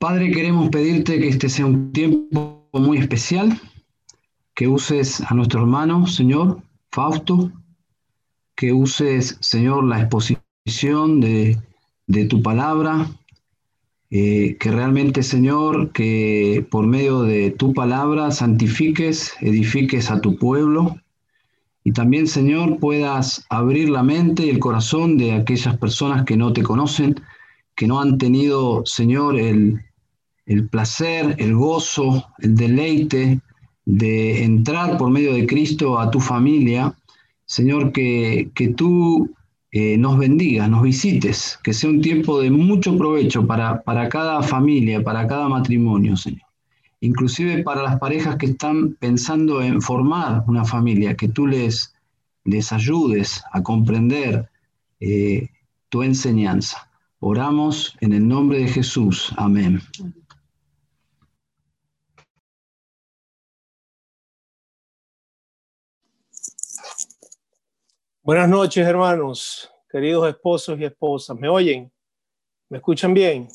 Padre, queremos pedirte que este sea un tiempo muy especial, que uses a nuestro hermano, Señor, Fausto, que uses, Señor, la exposición de, tu palabra, eh, que realmente, Señor, que por medio de tu palabra santifiques, edifiques a tu pueblo y también, Señor, puedas abrir la mente y el corazón de aquellas personas que no te conocen, que no han tenido, Señor, el, el placer, el gozo, el deleite de entrar por medio de Cristo a tu familia. Señor, que, que tú eh, nos bendigas, nos visites, que sea un tiempo de mucho provecho para, para cada familia, para cada matrimonio, Señor. Inclusive para las parejas que están pensando en formar una familia, que tú les, les ayudes a comprender eh, tu enseñanza. Oramos en el nombre de Jesús. Amén. Buenas noches, hermanos, queridos esposos y esposas. ¿Me oyen? ¿Me escuchan bien?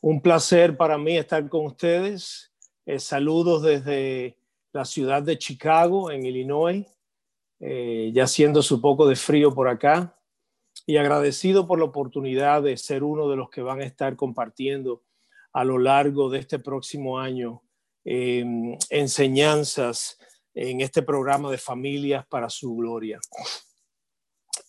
Un placer para mí estar con ustedes. Eh, saludos desde la ciudad de Chicago, en Illinois, eh, ya siendo su poco de frío por acá. Y agradecido por la oportunidad de ser uno de los que van a estar compartiendo a lo largo de este próximo año eh, enseñanzas en este programa de familias para su gloria.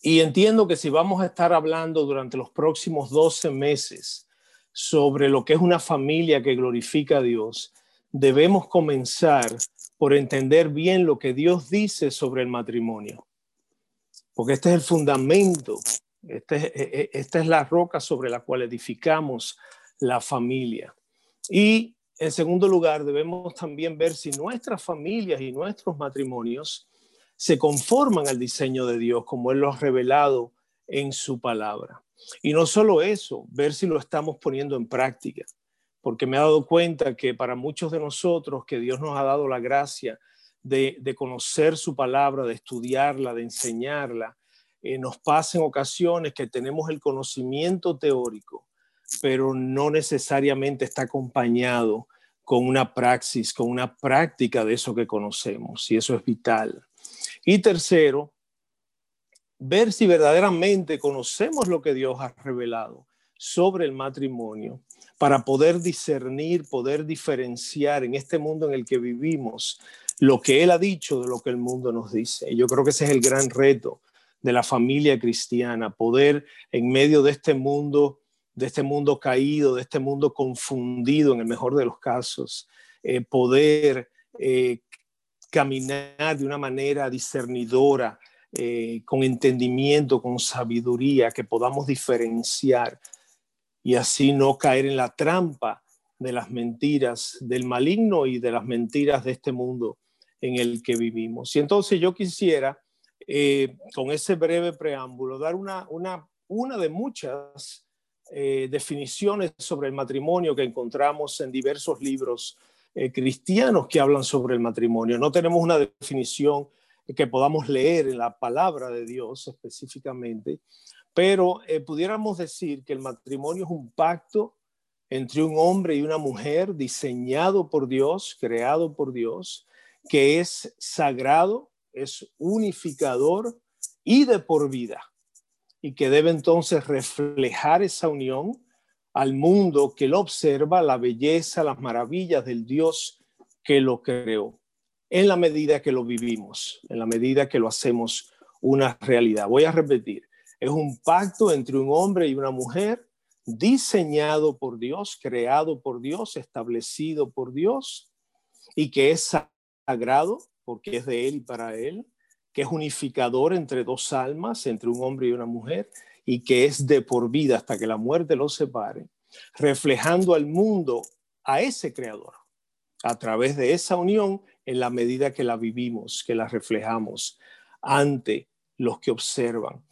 Y entiendo que si vamos a estar hablando durante los próximos 12 meses sobre lo que es una familia que glorifica a Dios, debemos comenzar por entender bien lo que Dios dice sobre el matrimonio. Porque este es el fundamento, este e, e, esta es la roca sobre la cual edificamos la familia. Y en segundo lugar, debemos también ver si nuestras familias y nuestros matrimonios se conforman al diseño de Dios como Él lo ha revelado en su palabra. Y no solo eso, ver si lo estamos poniendo en práctica, porque me he dado cuenta que para muchos de nosotros que Dios nos ha dado la gracia de, conocer su palabra, de estudiarla, de enseñarla, eh, nos pasa en ocasiones que tenemos el conocimiento teórico, pero no necesariamente está acompañado con una praxis, con una práctica de eso que conocemos, y eso es vital. Y tercero, ver si verdaderamente conocemos lo que Dios ha revelado sobre el matrimonio para poder discernir, poder diferenciar en este mundo en el que vivimos lo que Él ha dicho de lo que el mundo nos dice. Yo creo que ese es el gran reto de la familia cristiana, poder en medio de este mundo de este mundo caído, de este mundo confundido en el mejor de los casos, eh, poder eh, caminar de una manera discernidora, eh, con entendimiento, con sabiduría, que podamos diferenciar y así no caer en la trampa de las mentiras del maligno y de las mentiras de este mundo en el que vivimos. Y entonces yo quisiera, con ese breve preámbulo, dar una, una, una de muchas eh, definiciones sobre el matrimonio que encontramos en diversos libros eh, cristianos que hablan sobre el matrimonio. No tenemos una definición que podamos leer en la palabra de Dios específicamente, pero eh, pudiéramos decir que el matrimonio es un pacto entre un hombre y una mujer diseñado por Dios, creado por Dios, que es sagrado, es unificador y de por vida y que debe entonces reflejar esa unión al mundo que lo observa, la belleza, las maravillas del Dios que lo creó, en la medida que lo vivimos, en la medida que lo hacemos una realidad. Voy a repetir, es un pacto entre un hombre y una mujer diseñado por Dios, creado por Dios, establecido por Dios y que es sagrado porque es de Él y para Él, que es unificador entre dos almas, entre un hombre y una mujer, y que es de por vida hasta que la muerte los separe, reflejando al mundo a ese creador, a través de esa unión en la medida que la vivimos, que la reflejamos ante los que observan.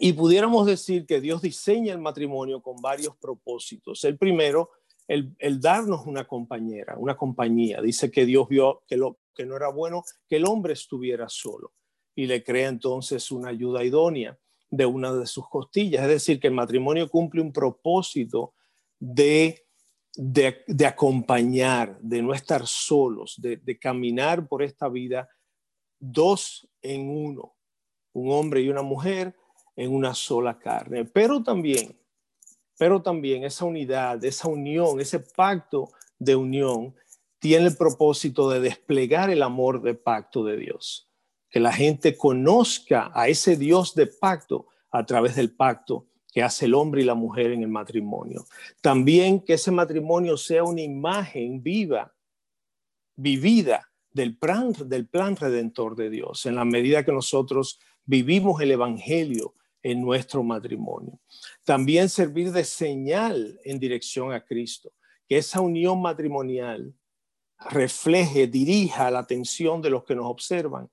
Y pudiéramos decir que Dios diseña el matrimonio con varios propósitos. El primero, el, darnos una compañera, una compañía. Dice que Dios vio que no era bueno que el hombre estuviera solo y le crea entonces una ayuda idónea de una de sus costillas. Es decir, que el matrimonio cumple un propósito de, de, acompañar, de no estar solos, de caminar por esta vida dos en uno, un hombre y una mujer en una sola carne. Pero también, pero también esa unidad, esa unión, ese pacto de unión tiene el propósito de desplegar el amor de pacto de Dios. Que la gente conozca a ese Dios de pacto a través del pacto que hace el hombre y la mujer en el matrimonio. También que ese matrimonio sea una imagen viva, vivida del plan, del plan redentor de Dios, en la medida que nosotros vivimos el Evangelio en nuestro matrimonio. También servir de señal en dirección a Cristo, que esa unión matrimonial refleje, dirija la atención de los que nos observan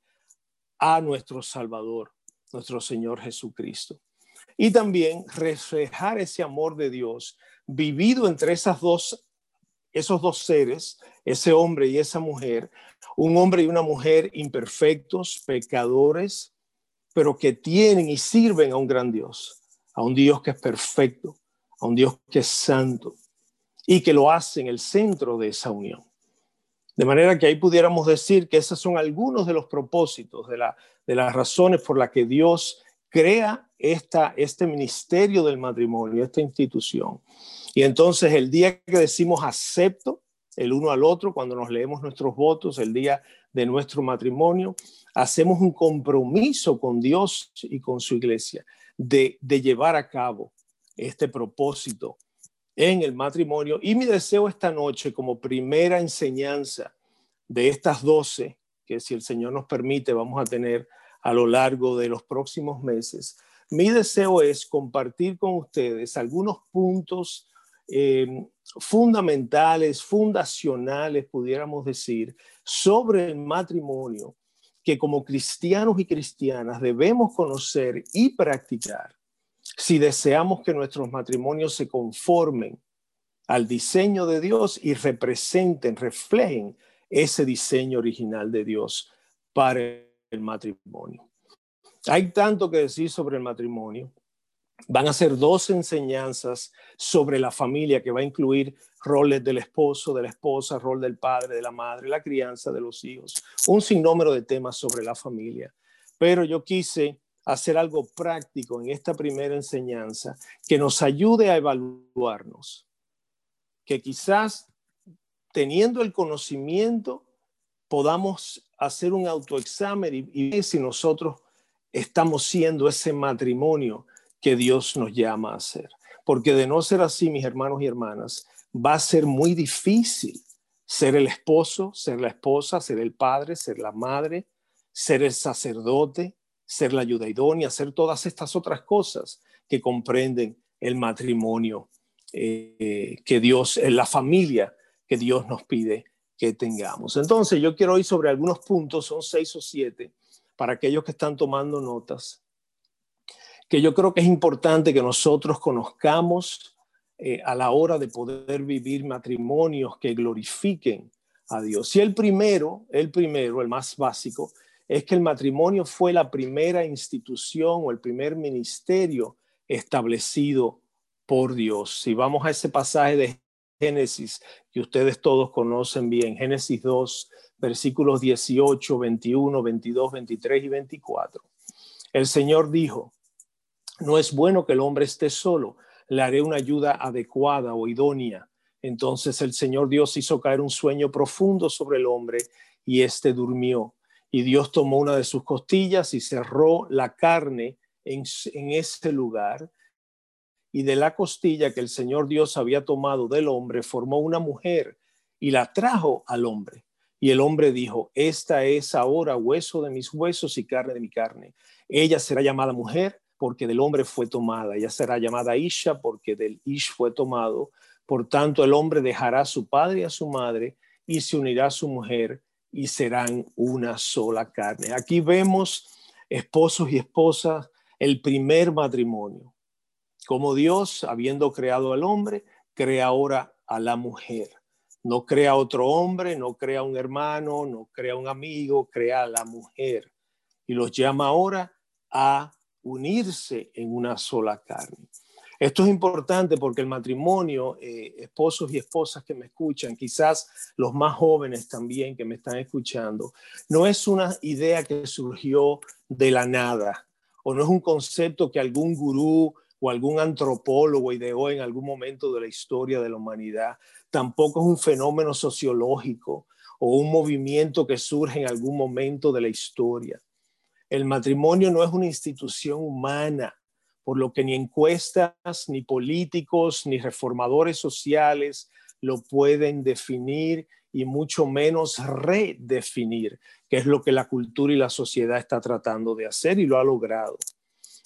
a nuestro Salvador, nuestro Señor Jesucristo. Y también reflejar ese amor de Dios vivido entre esas dos, esos dos seres, ese hombre y esa mujer, un hombre y una mujer imperfectos, pecadores, pero que tienen y sirven a un gran Dios, a un Dios que es perfecto, a un Dios que es santo y que lo hace en el centro de esa unión. De manera que ahí pudiéramos decir que esos son algunos de los propósitos, de, de las razones por las que Dios crea esta, este ministerio del matrimonio, esta institución. Y entonces el día que decimos acepto el uno al otro, cuando nos leemos nuestros votos, el día de nuestro matrimonio, hacemos un compromiso con Dios y con su iglesia de, llevar a cabo este propósito en el matrimonio. Y mi deseo esta noche, como primera enseñanza de estas doce, que si el Señor nos permite vamos a tener a lo largo de los próximos meses, mi deseo es compartir con ustedes algunos puntos eh, fundamentales, fundacionales, pudiéramos decir, sobre el matrimonio que como cristianos y cristianas debemos conocer y practicar si deseamos que nuestros matrimonios se conformen al diseño de Dios y representen, reflejen ese diseño original de Dios para el matrimonio. Hay tanto que decir sobre el matrimonio. Van a ser dos enseñanzas sobre la familia que va a incluir roles del esposo, de la esposa, rol del padre, de la madre, la crianza de los hijos, un sinnúmero de temas sobre la familia. Pero yo quise hacer algo práctico en esta primera enseñanza que nos ayude a evaluarnos, que quizás teniendo el conocimiento podamos hacer un autoexamen y, ver si nosotros estamos siendo ese matrimonio que Dios nos llama a hacer. Porque de no ser así, mis hermanos y hermanas, va a ser muy difícil ser el esposo, ser la esposa, ser el padre, ser la madre, ser el sacerdote, ser la ayuda idónea, ser todas estas otras cosas que comprenden el matrimonio eh, que Dios, en la familia que Dios nos pide que tengamos. Entonces, yo quiero ir sobre algunos puntos, son seis o siete, para aquellos que están tomando notas, que yo creo que es importante que nosotros conozcamos eh, a la hora de poder vivir matrimonios que glorifiquen a Dios. Y el primero, el primero, el más básico, es que el matrimonio fue la primera institución o el primer ministerio establecido por Dios. Si vamos a ese pasaje de Génesis que ustedes todos conocen bien, Génesis 2, versículos 18, 21, 22, 23 y 24. El Señor dijo, no es bueno que el hombre esté solo, le haré una ayuda adecuada o idónea. Entonces el Señor Dios hizo caer un sueño profundo sobre el hombre y éste durmió. Y Dios tomó una de sus costillas y cerró la carne en, en ese lugar. Y de la costilla que el Señor Dios había tomado del hombre, formó una mujer y la trajo al hombre. Y el hombre dijo, esta es ahora hueso de mis huesos y carne de mi carne. Ella será llamada mujer porque del hombre fue tomada. Ella será llamada Isha porque del Ish fue tomado. Por tanto, el hombre dejará a su padre y a su madre y se unirá a su mujer y serán una sola carne. Aquí vemos esposos y esposas, el primer matrimonio. Como Dios, habiendo creado al hombre, crea ahora a la mujer. No crea otro hombre, no crea un hermano, no crea un amigo, crea a la mujer. Y los llama ahora a unirse en una sola carne. Esto es importante porque el matrimonio, eh, esposos y esposas que me escuchan, quizás los más jóvenes también que me están escuchando, no es una idea que surgió de la nada o no es un concepto que algún gurú o algún antropólogo ideó en algún momento de la historia de la humanidad. Tampoco es un fenómeno sociológico o un movimiento que surge en algún momento de la historia. El matrimonio no es una institución humana, por lo que ni encuestas, ni políticos, ni reformadores sociales lo pueden definir y mucho menos redefinir, que es lo que la cultura y la sociedad está tratando de hacer y lo ha logrado.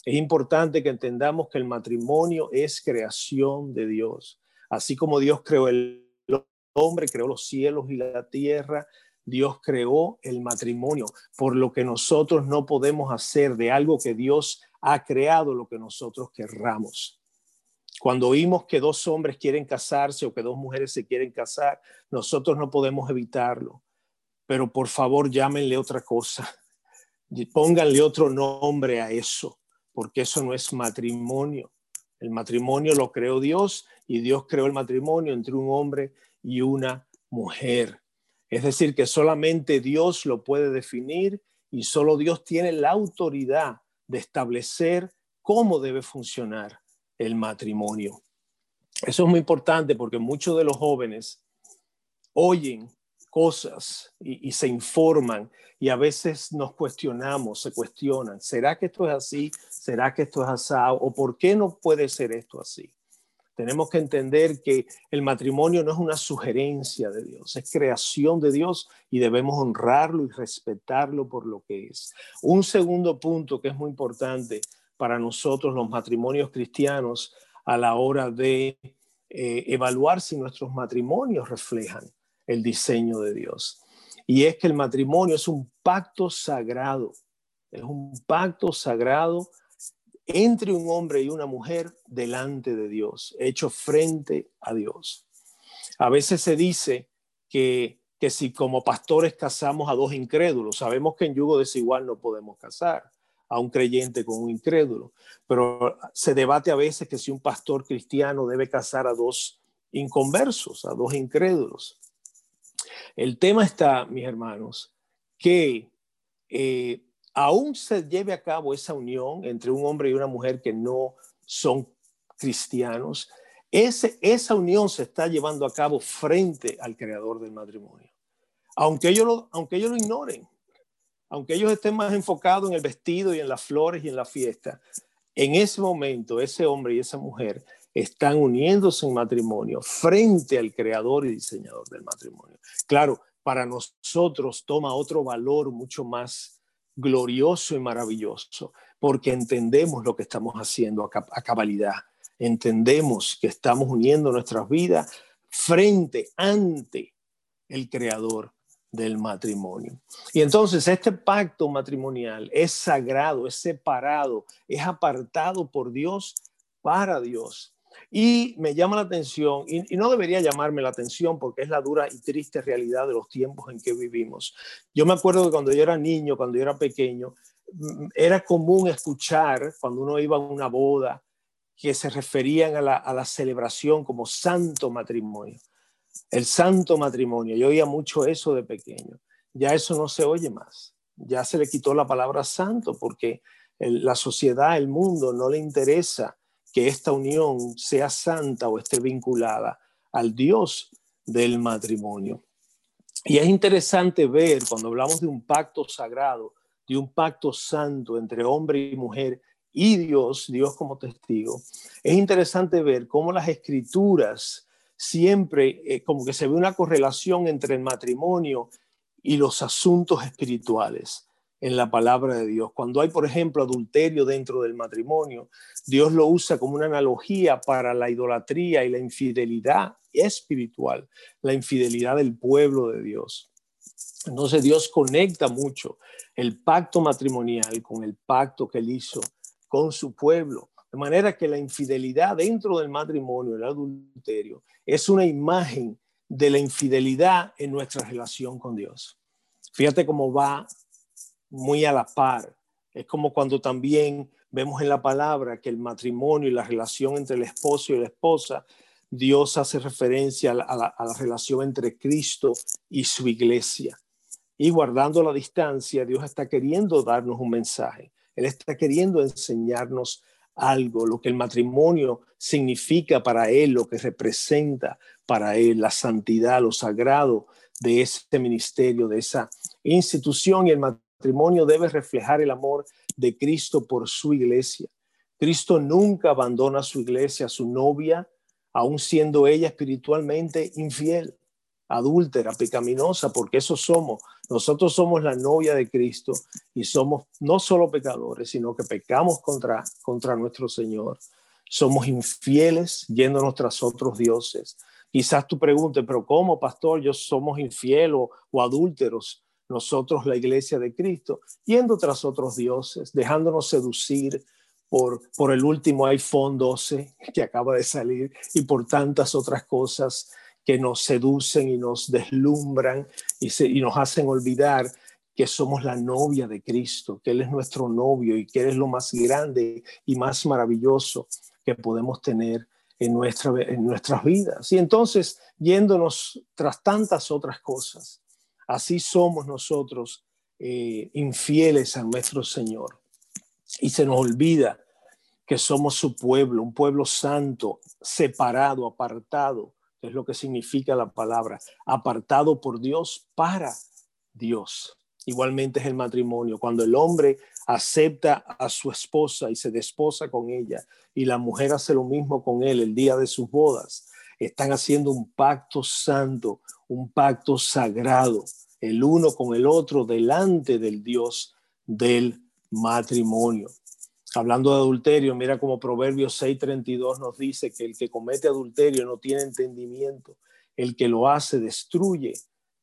Es importante que entendamos que el matrimonio es creación de Dios. Así como Dios creó el hombre, creó los cielos y la tierra, Dios creó el matrimonio, por lo que nosotros no podemos hacer de algo que Dios ha creado lo que nosotros querramos. Cuando oímos que dos hombres quieren casarse o que dos mujeres se quieren casar, nosotros no podemos evitarlo. Pero por favor, llámenle otra cosa. Pónganle otro nombre a eso, porque eso no es matrimonio. El matrimonio lo creó Dios y Dios creó el matrimonio entre un hombre y una mujer. Es decir, que solamente Dios lo puede definir y solo Dios tiene la autoridad de establecer cómo debe funcionar el matrimonio. Eso es muy importante porque muchos de los jóvenes oyen cosas y, se informan y a veces nos cuestionamos, se cuestionan, ¿será que esto es así? ¿Será que esto es asado? ¿O por qué no puede ser esto así? Tenemos que entender que el matrimonio no es una sugerencia de Dios, es creación de Dios y debemos honrarlo y respetarlo por lo que es. Un segundo punto que es muy importante para nosotros los matrimonios cristianos a la hora de eh, evaluar si nuestros matrimonios reflejan el diseño de Dios. Y es que el matrimonio es un pacto sagrado, es un pacto sagrado entre un hombre y una mujer delante de Dios, hecho frente a Dios. A veces se dice que, que si como pastores casamos a dos incrédulos, sabemos que en yugo desigual no podemos casar a un creyente con un incrédulo, pero se debate a veces que si un pastor cristiano debe casar a dos inconversos, a dos incrédulos. El tema está, mis hermanos, que eh, aún se lleve a cabo esa unión entre un hombre y una mujer que no son cristianos, esa unión se está llevando a cabo frente al creador del matrimonio. Aunque ellos, lo, aunque ellos lo ignoren, aunque ellos estén más enfocados en el vestido y en las flores y en la fiesta, en ese momento ese hombre y esa mujer están uniéndose en matrimonio frente al creador y diseñador del matrimonio. Claro, para nosotros toma otro valor mucho más glorioso y maravilloso, porque entendemos lo que estamos haciendo a, cabalidad, entendemos que estamos uniendo nuestras vidas frente, ante el creador del matrimonio. Y entonces este pacto matrimonial es sagrado, es separado, es apartado por Dios para Dios. Y me llama la atención, y, no debería llamarme la atención porque es la dura y triste realidad de los tiempos en que vivimos. Yo me acuerdo que cuando yo era niño, cuando yo era pequeño, mm, era común escuchar cuando uno iba a una boda que se referían a la, a la celebración como santo matrimonio. El santo matrimonio. Yo oía mucho eso de pequeño. Ya eso no se oye más. Ya se le quitó la palabra santo porque la sociedad, el mundo no le interesa que esta unión sea santa o esté vinculada al Dios del matrimonio. Y es interesante ver cuando hablamos de un pacto sagrado, de un pacto santo entre hombre y mujer y Dios, Dios como testigo, es interesante ver cómo las escrituras siempre, eh, como que se ve una correlación entre el matrimonio y los asuntos espirituales en la palabra de Dios. Cuando hay, por ejemplo, adulterio dentro del matrimonio, Dios lo usa como una analogía para la idolatría y la infidelidad espiritual, la infidelidad del pueblo de Dios. Entonces Dios conecta mucho el pacto matrimonial con el pacto que él hizo con su pueblo. De manera que la infidelidad dentro del matrimonio, el adulterio, es una imagen de la infidelidad en nuestra relación con Dios. Fíjate cómo va muy a la par. Es como cuando también vemos en la palabra que el matrimonio y la relación entre el esposo y la esposa, Dios hace referencia a la, relación entre Cristo y su iglesia. Y guardando la distancia, Dios está queriendo darnos un mensaje. Él está queriendo enseñarnos algo, lo que el matrimonio significa para Él, lo que representa para Él, la santidad, lo sagrado de ese ministerio, de esa institución. Y el matrimonio debe reflejar el amor de Cristo por su iglesia. Cristo nunca abandona a su iglesia, a su novia, aun siendo ella espiritualmente infiel, adúltera, pecaminosa, porque eso somos. Nosotros somos la novia de Cristo y somos no solo pecadores, sino que pecamos contra, contra nuestro Señor. Somos infieles yéndonos tras otros dioses. Quizás tú preguntes, pero ¿cómo, pastor? Yo somos infieles o adúlteros nosotros la iglesia de Cristo, yendo tras otros dioses, dejándonos seducir por, por el último iPhone 12 que acaba de salir y por tantas otras cosas que nos seducen y nos deslumbran y, y nos hacen olvidar que somos la novia de Cristo, que Él es nuestro novio y que Él es lo más grande y más maravilloso que podemos tener en, nuestra, en nuestras vidas. Y entonces, yéndonos tras tantas otras cosas, Así somos nosotros eh, infieles a nuestro Señor. Y se nos olvida que somos su pueblo, un pueblo santo, separado, apartado, es lo que significa la palabra, apartado por Dios para Dios. Igualmente es el matrimonio, cuando el hombre acepta a su esposa y se desposa con ella y la mujer hace lo mismo con él el día de sus bodas, están haciendo un pacto santo, un pacto sagrado, el uno con el otro delante del Dios del matrimonio. Hablando de adulterio, mira como Proverbios 6:32 nos dice que el que comete adulterio no tiene entendimiento, el que lo hace destruye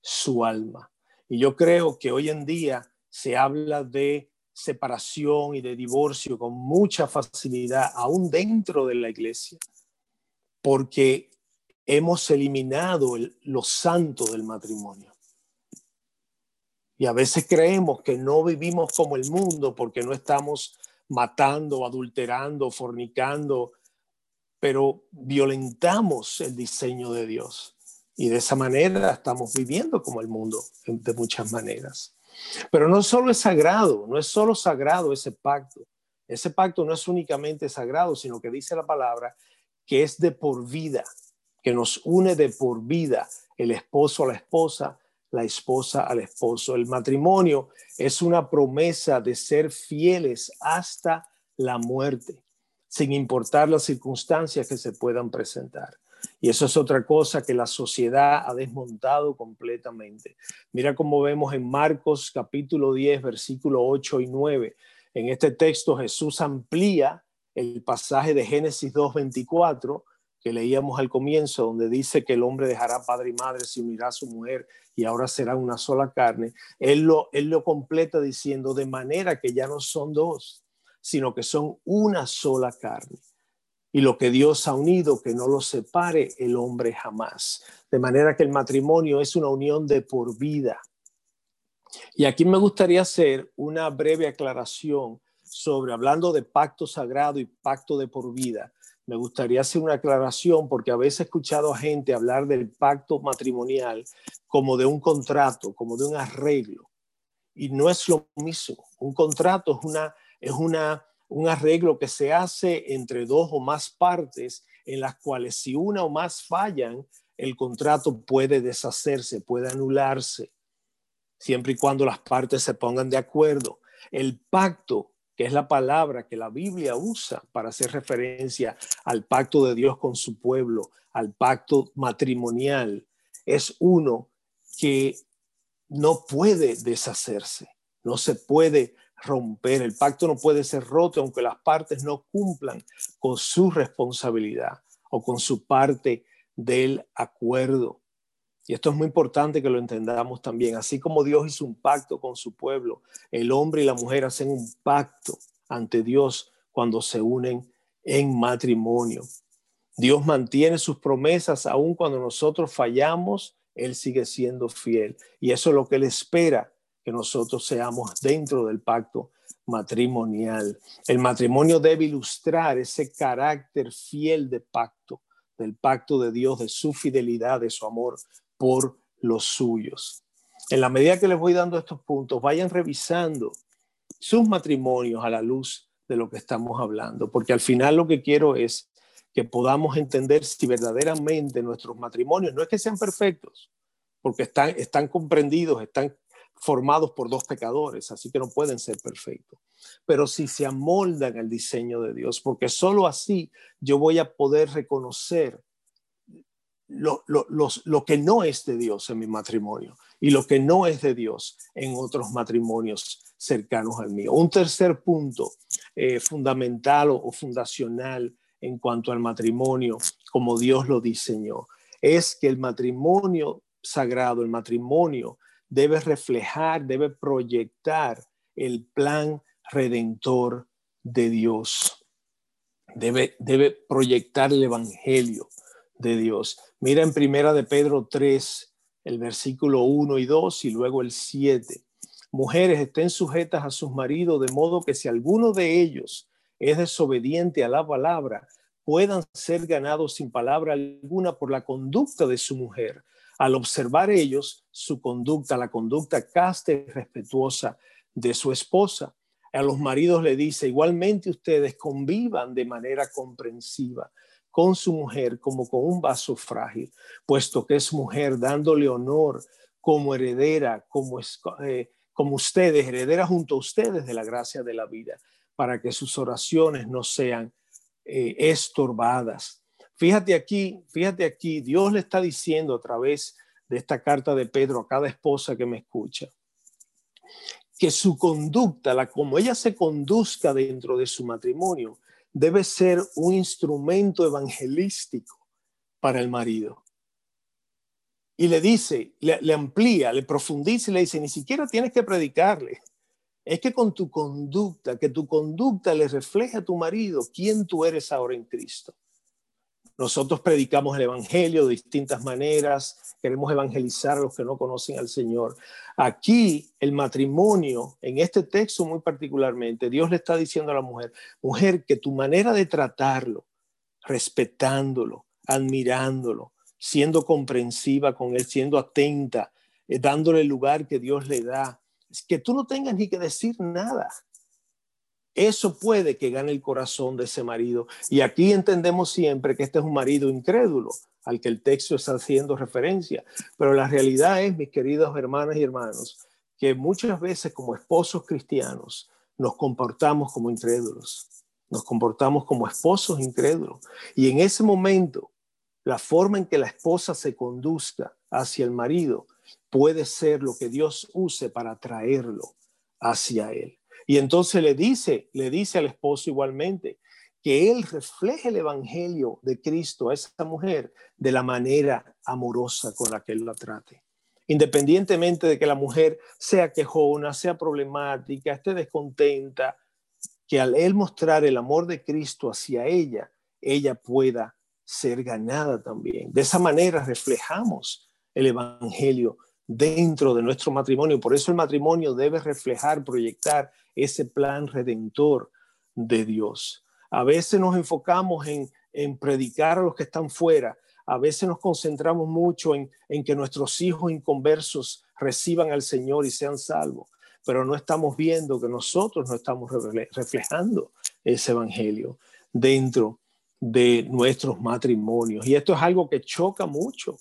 su alma. Y yo creo que hoy en día se habla de separación y de divorcio con mucha facilidad, aún dentro de la iglesia, porque hemos eliminado lo santo del matrimonio. Y a veces creemos que no vivimos como el mundo porque no estamos matando, adulterando, fornicando, pero violentamos el diseño de Dios. Y de esa manera estamos viviendo como el mundo de muchas maneras. Pero no solo es sagrado, no es solo sagrado ese pacto. Ese pacto no es únicamente sagrado, sino que dice la palabra que es de por vida, que nos une de por vida el esposo a la esposa la esposa al esposo. El matrimonio es una promesa de ser fieles hasta la muerte, sin importar las circunstancias que se puedan presentar. Y eso es otra cosa que la sociedad ha desmontado completamente. Mira cómo vemos en Marcos capítulo 10, versículo 8 y 9. En este texto Jesús amplía el pasaje de Génesis 2.24 leíamos al comienzo, donde dice que el hombre dejará padre y madre, se unirá a su mujer y ahora será una sola carne, él lo, él lo completa diciendo de manera que ya no son dos, sino que son una sola carne. Y lo que Dios ha unido, que no lo separe el hombre jamás. De manera que el matrimonio es una unión de por vida. Y aquí me gustaría hacer una breve aclaración sobre, hablando de pacto sagrado y pacto de por vida, me gustaría hacer una aclaración porque a veces he escuchado a gente hablar del pacto matrimonial como de un contrato, como de un arreglo. Y no es lo mismo. Un contrato es, una, es una, un arreglo que se hace entre dos o más partes en las cuales si una o más fallan, el contrato puede deshacerse, puede anularse, siempre y cuando las partes se pongan de acuerdo. El pacto que es la palabra que la Biblia usa para hacer referencia al pacto de Dios con su pueblo, al pacto matrimonial, es uno que no puede deshacerse, no se puede romper, el pacto no puede ser roto aunque las partes no cumplan con su responsabilidad o con su parte del acuerdo. Y esto es muy importante que lo entendamos también. Así como Dios hizo un pacto con su pueblo, el hombre y la mujer hacen un pacto ante Dios cuando se unen en matrimonio. Dios mantiene sus promesas aun cuando nosotros fallamos, Él sigue siendo fiel. Y eso es lo que Él espera, que nosotros seamos dentro del pacto matrimonial. El matrimonio debe ilustrar ese carácter fiel de pacto, del pacto de Dios, de su fidelidad, de su amor por los suyos. En la medida que les voy dando estos puntos, vayan revisando sus matrimonios a la luz de lo que estamos hablando, porque al final lo que quiero es que podamos entender si verdaderamente nuestros matrimonios no es que sean perfectos, porque están, comprendidos, están formados por dos pecadores, así que no pueden ser perfectos. Pero si se amoldan al diseño de Dios, porque sólo así yo voy a poder reconocer lo, lo, que no es de Dios en mi matrimonio y lo que no es de Dios en otros matrimonios cercanos al mío. Un tercer punto eh, fundamental o, fundacional en cuanto al matrimonio, como Dios lo diseñó, es que el matrimonio sagrado, el matrimonio, debe reflejar, debe proyectar el plan redentor de Dios. Debe, debe proyectar el evangelio de Dios. Mira en primera de Pedro 3, el versículo 1 y 2 y luego el 7. Mujeres estén sujetas a sus maridos de modo que si alguno de ellos es desobediente a la palabra, puedan ser ganados sin palabra alguna por la conducta de su mujer, al observar ellos su conducta, la conducta casta y respetuosa de su esposa. A los maridos le dice, igualmente ustedes convivan de manera comprensiva con su mujer como con un vaso frágil, puesto que es mujer dándole honor como heredera, como, eh, como ustedes, heredera junto a ustedes de la gracia de la vida, para que sus oraciones no sean eh, estorbadas. Fíjate aquí, fíjate aquí, Dios le está diciendo a través de esta carta de Pedro a cada esposa que me escucha, que su conducta, la como ella se conduzca dentro de su matrimonio, debe ser un instrumento evangelístico para el marido. Y le dice, le, amplía, le profundiza y le dice, ni siquiera tienes que predicarle. Es que con tu conducta, que tu conducta le refleje a tu marido quién tú eres ahora en Cristo. Nosotros predicamos el Evangelio de distintas maneras, queremos evangelizar a los que no conocen al Señor. Aquí el matrimonio, en este texto muy particularmente, Dios le está diciendo a la mujer, mujer, que tu manera de tratarlo, respetándolo, admirándolo, siendo comprensiva con él, siendo atenta, eh, dándole el lugar que Dios le da, es que tú no tengas ni que decir nada eso puede que gane el corazón de ese marido. Y aquí entendemos siempre que este es un marido incrédulo al que el texto está haciendo referencia. Pero la realidad es, mis queridos hermanas y hermanos, que muchas veces como esposos cristianos nos comportamos como incrédulos, nos comportamos como esposos incrédulos. Y en ese momento, la forma en que la esposa se conduzca hacia el marido puede ser lo que Dios use para atraerlo hacia él. Y entonces le dice, le dice al esposo igualmente que él refleje el evangelio de Cristo a esa mujer de la manera amorosa con la que él la trate. Independientemente de que la mujer sea quejona, sea problemática, esté descontenta, que al él mostrar el amor de Cristo hacia ella, ella pueda ser ganada también. De esa manera reflejamos el evangelio dentro de nuestro matrimonio. Por eso el matrimonio debe reflejar, proyectar ese plan redentor de Dios. A veces nos enfocamos en, predicar a los que están fuera. A veces nos concentramos mucho en, en que nuestros hijos inconversos reciban al Señor y sean salvos, pero no estamos viendo que nosotros no estamos reflejando ese evangelio dentro de nuestros matrimonios. Y esto es algo que choca mucho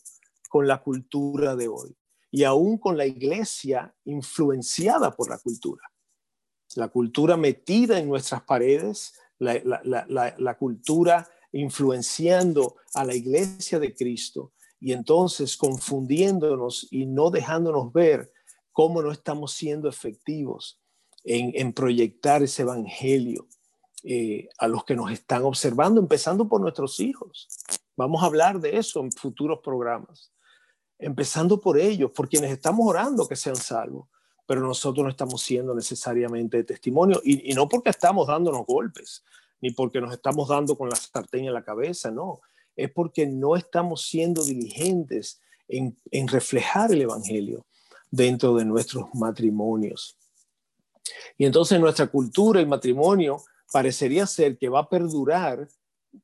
con la cultura de hoy y aún con la iglesia influenciada por la cultura la cultura metida en nuestras paredes, la, cultura influenciando a la iglesia de Cristo y entonces confundiéndonos y no dejándonos ver cómo no estamos siendo efectivos en, proyectar ese evangelio eh, a los que nos están observando, empezando por nuestros hijos. Vamos a hablar de eso en futuros programas. Empezando por ellos, por quienes estamos orando que sean salvos pero nosotros no estamos siendo necesariamente testimonio y, no porque estamos dándonos golpes, ni porque nos estamos dando con la sartén en la cabeza, no, es porque no estamos siendo diligentes en, reflejar el Evangelio dentro de nuestros matrimonios. Y entonces nuestra cultura, el matrimonio, parecería ser que va a perdurar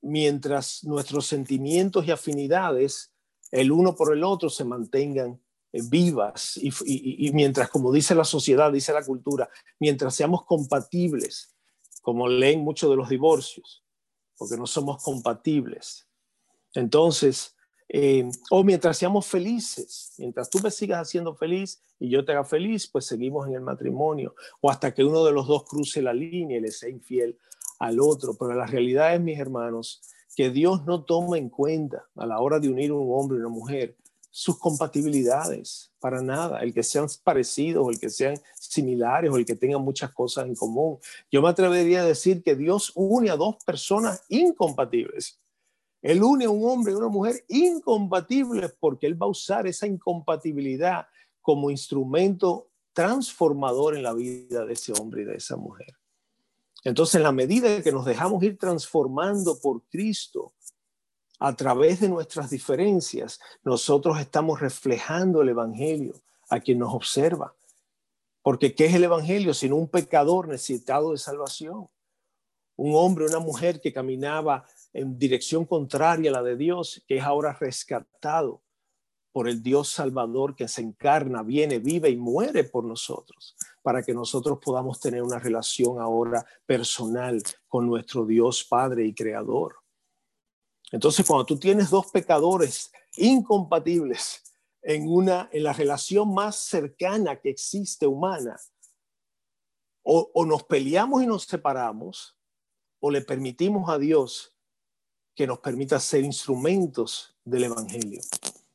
mientras nuestros sentimientos y afinidades, el uno por el otro, se mantengan eh, vivas y, mientras, como dice la sociedad, dice la cultura, mientras seamos compatibles, como leen muchos de los divorcios, porque no somos compatibles. Entonces, eh, o mientras seamos felices, mientras tú me sigas haciendo feliz y yo te haga feliz, pues seguimos en el matrimonio, o hasta que uno de los dos cruce la línea y le sea infiel al otro. Pero la realidad es, mis hermanos, que Dios no toma en cuenta a la hora de unir un hombre y una mujer sus compatibilidades, para nada, el que sean parecidos, el que sean similares, o el que tengan muchas cosas en común. Yo me atrevería a decir que Dios une a dos personas incompatibles. Él une a un hombre y una mujer incompatibles porque Él va a usar esa incompatibilidad como instrumento transformador en la vida de ese hombre y de esa mujer. Entonces, en la medida que nos dejamos ir transformando por Cristo a través de nuestras diferencias, nosotros estamos reflejando el Evangelio a quien nos observa. Porque ¿qué es el Evangelio? Sino un pecador necesitado de salvación. Un hombre, una mujer que caminaba en dirección contraria a la de Dios, que es ahora rescatado por el Dios Salvador que se encarna, viene, vive y muere por nosotros, para que nosotros podamos tener una relación ahora personal con nuestro Dios Padre y Creador. Entonces, cuando tú tienes dos pecadores incompatibles en una en la relación más cercana que existe humana, o, o nos peleamos y nos separamos, o le permitimos a Dios que nos permita ser instrumentos del Evangelio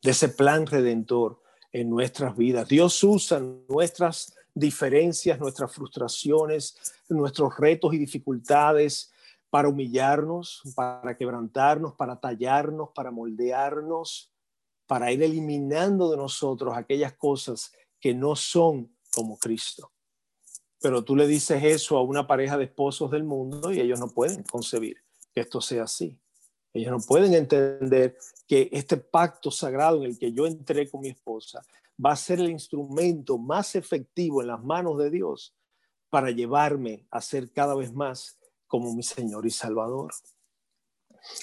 de ese plan redentor en nuestras vidas. Dios usa nuestras diferencias, nuestras frustraciones, nuestros retos y dificultades para humillarnos, para quebrantarnos, para tallarnos, para moldearnos, para ir eliminando de nosotros aquellas cosas que no son como Cristo. Pero tú le dices eso a una pareja de esposos del mundo y ellos no pueden concebir que esto sea así. Ellos no pueden entender que este pacto sagrado en el que yo entré con mi esposa va a ser el instrumento más efectivo en las manos de Dios para llevarme a ser cada vez más como mi Señor y Salvador.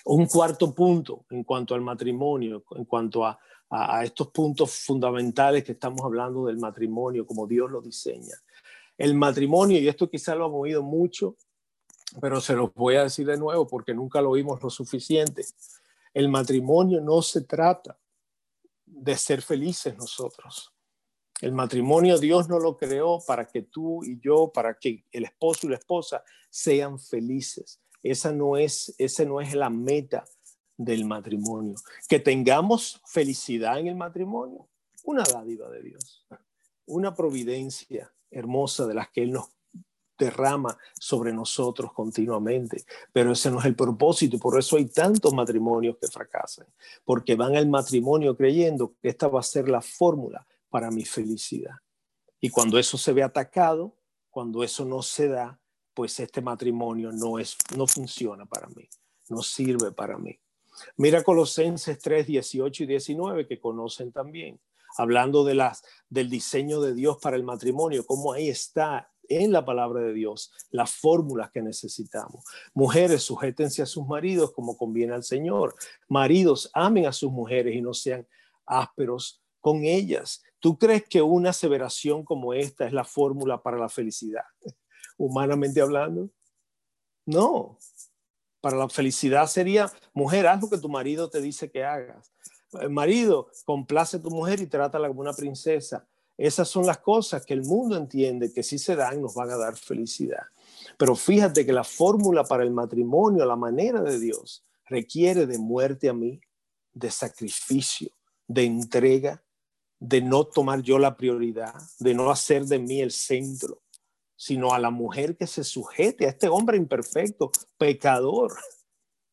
Un cuarto punto en cuanto al matrimonio, en cuanto a, estos puntos fundamentales que estamos hablando del matrimonio, como Dios lo diseña. El matrimonio, y esto quizá lo han oído mucho, pero se los voy a decir de nuevo porque nunca lo oímos lo suficiente. El matrimonio no se trata de ser felices nosotros. El matrimonio Dios no lo creó para que tú y yo, para que el esposo y la esposa sean felices. Esa no es, esa no es la meta del matrimonio. Que tengamos felicidad en el matrimonio, una dádiva de Dios, una providencia hermosa de las que Él nos derrama sobre nosotros continuamente. Pero ese no es el propósito por eso hay tantos matrimonios que fracasan, porque van al matrimonio creyendo que esta va a ser la fórmula para mi felicidad. Y cuando eso se ve atacado, cuando eso no se da, pues este matrimonio no es no funciona para mí, no sirve para mí. Mira Colosenses 3, 18 y 19 que conocen también, hablando de las del diseño de Dios para el matrimonio, cómo ahí está en la palabra de Dios las fórmulas que necesitamos. Mujeres, sujétense a sus maridos como conviene al Señor. Maridos, amen a sus mujeres y no sean ásperos con ellas. ¿Tú crees que una aseveración como esta es la fórmula para la felicidad, humanamente hablando? No. Para la felicidad sería, mujer, haz lo que tu marido te dice que hagas. Marido, complace a tu mujer y trátala como una princesa. Esas son las cosas que el mundo entiende que si se dan nos van a dar felicidad. Pero fíjate que la fórmula para el matrimonio, la manera de Dios, requiere de muerte a mí, de sacrificio, de entrega, de no tomar yo la prioridad, de no hacer de mí el centro, sino a la mujer que se sujete a este hombre imperfecto, pecador.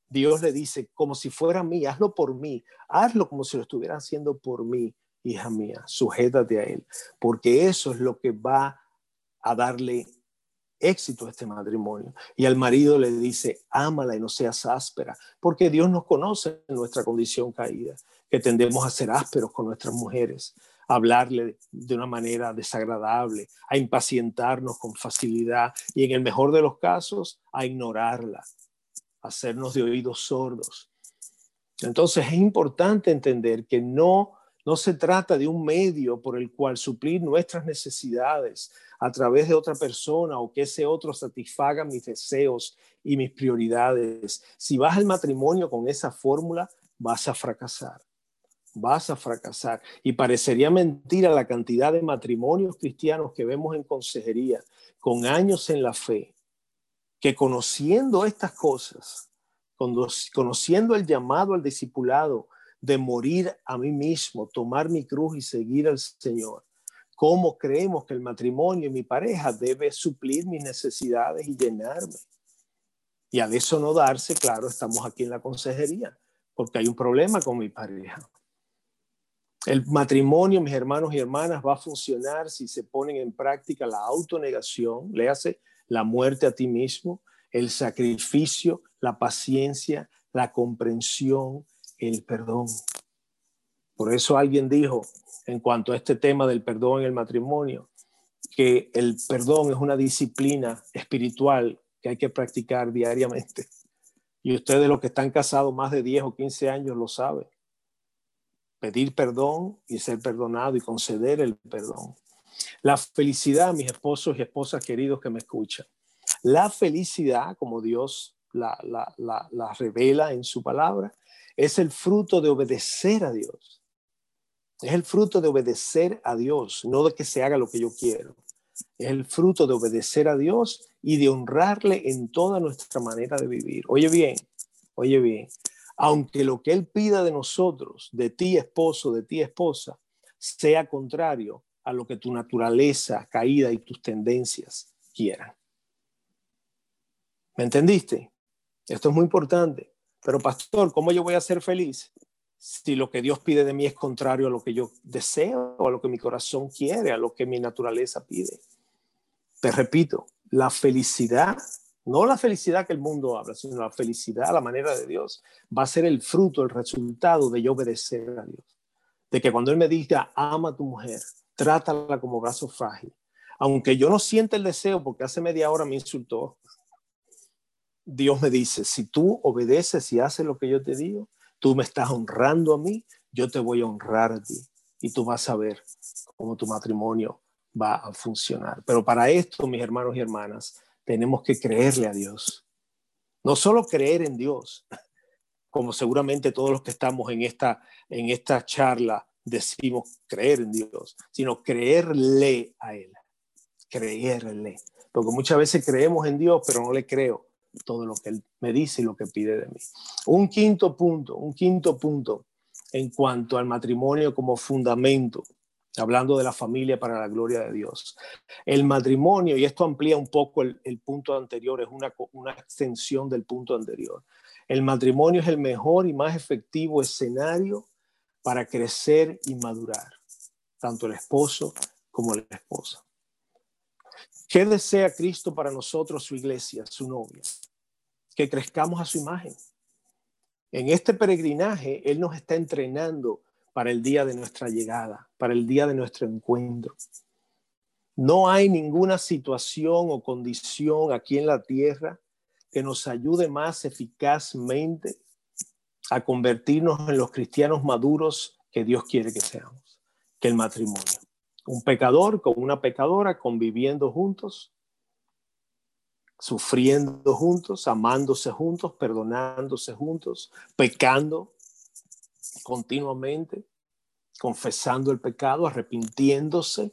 Dios le dice, como si fuera mí, hazlo por mí, hazlo como si lo estuviera haciendo por mí hija mía, sujétate a Él, porque eso es lo que va a darle éxito a este matrimonio. Y al marido le dice, ámala y no seas áspera, porque Dios nos conoce en nuestra condición caída, que tendemos a ser ásperos con nuestras mujeres, hablarle de una manera desagradable, a impacientarnos con facilidad y en el mejor de los casos a ignorarla, a hacernos de oídos sordos. Entonces es importante entender que no no se trata de un medio por el cual suplir nuestras necesidades a través de otra persona o que ese otro satisfaga mis deseos y mis prioridades. Si vas al matrimonio con esa fórmula, vas a fracasar. Vas a fracasar. Y parecería mentira la cantidad de matrimonios cristianos que vemos en consejería con años en la fe, que conociendo estas cosas, conociendo el llamado al discipulado, de morir a mí mismo, tomar mi cruz y seguir al Señor. ¿Cómo creemos que el matrimonio y mi pareja debe suplir mis necesidades y llenarme? Y al eso no darse, claro, estamos aquí en la consejería, porque hay un problema con mi pareja. El matrimonio, mis hermanos y hermanas, va a funcionar si se ponen en práctica la autonegación, le hace la muerte a ti mismo, el sacrificio, la paciencia, la comprensión, el perdón. Por eso alguien dijo en cuanto a este tema del perdón en el matrimonio, que el perdón es una disciplina espiritual que hay que practicar diariamente. Y ustedes los que están casados más de 10 o 15 años lo saben. Pedir perdón y ser perdonado y conceder el perdón. La felicidad, mis esposos y esposas queridos que me escuchan. La felicidad, como Dios la, la, la, la revela en su palabra, es el fruto de obedecer a Dios. Es el fruto de obedecer a Dios, no de que se haga lo que yo quiero. Es el fruto de obedecer a Dios y de honrarle en toda nuestra manera de vivir. Oye bien, oye bien, aunque lo que Él pida de nosotros, de ti esposo, de ti esposa, sea contrario a lo que tu naturaleza caída y tus tendencias quieran. ¿Me entendiste? Esto es muy importante. Pero pastor, ¿cómo yo voy a ser feliz si lo que Dios pide de mí es contrario a lo que yo deseo, a lo que mi corazón quiere, a lo que mi naturaleza pide? Te repito, la felicidad, no la felicidad que el mundo habla, sino la felicidad la manera de Dios, va a ser el fruto, el resultado de yo obedecer a Dios. De que cuando Él me diga, ama a tu mujer, trátala como brazo frágil. Aunque yo no sienta el deseo, porque hace media hora me insultó, Dios me dice, si tú obedeces y haces lo que yo te digo, tú me estás honrando a mí, yo te voy a honrar a ti y tú vas a ver cómo tu matrimonio va a funcionar. Pero para esto, mis hermanos y hermanas, tenemos que creerle a Dios. No solo creer en Dios, como seguramente todos los que estamos en esta, en esta charla decimos creer en Dios, sino creerle a Él. Creerle. Porque muchas veces creemos en Dios, pero no le creo todo lo que Él me dice y lo que pide de mí. Un quinto punto, un quinto punto en cuanto al matrimonio como fundamento, hablando de la familia para la gloria de Dios. El matrimonio, y esto amplía un poco el, punto anterior, es una, una extensión del punto anterior. El matrimonio es el mejor y más efectivo escenario para crecer y madurar, tanto el esposo como la esposa. ¿Qué desea Cristo para nosotros, su iglesia, su novia? Que crezcamos a su imagen. En este peregrinaje, Él nos está entrenando para el día de nuestra llegada, para el día de nuestro encuentro. No hay ninguna situación o condición aquí en la tierra que nos ayude más eficazmente a convertirnos en los cristianos maduros que Dios quiere que seamos, que el matrimonio un pecador con una pecadora conviviendo juntos, sufriendo juntos, amándose juntos, perdonándose juntos, pecando continuamente, confesando el pecado, arrepintiéndose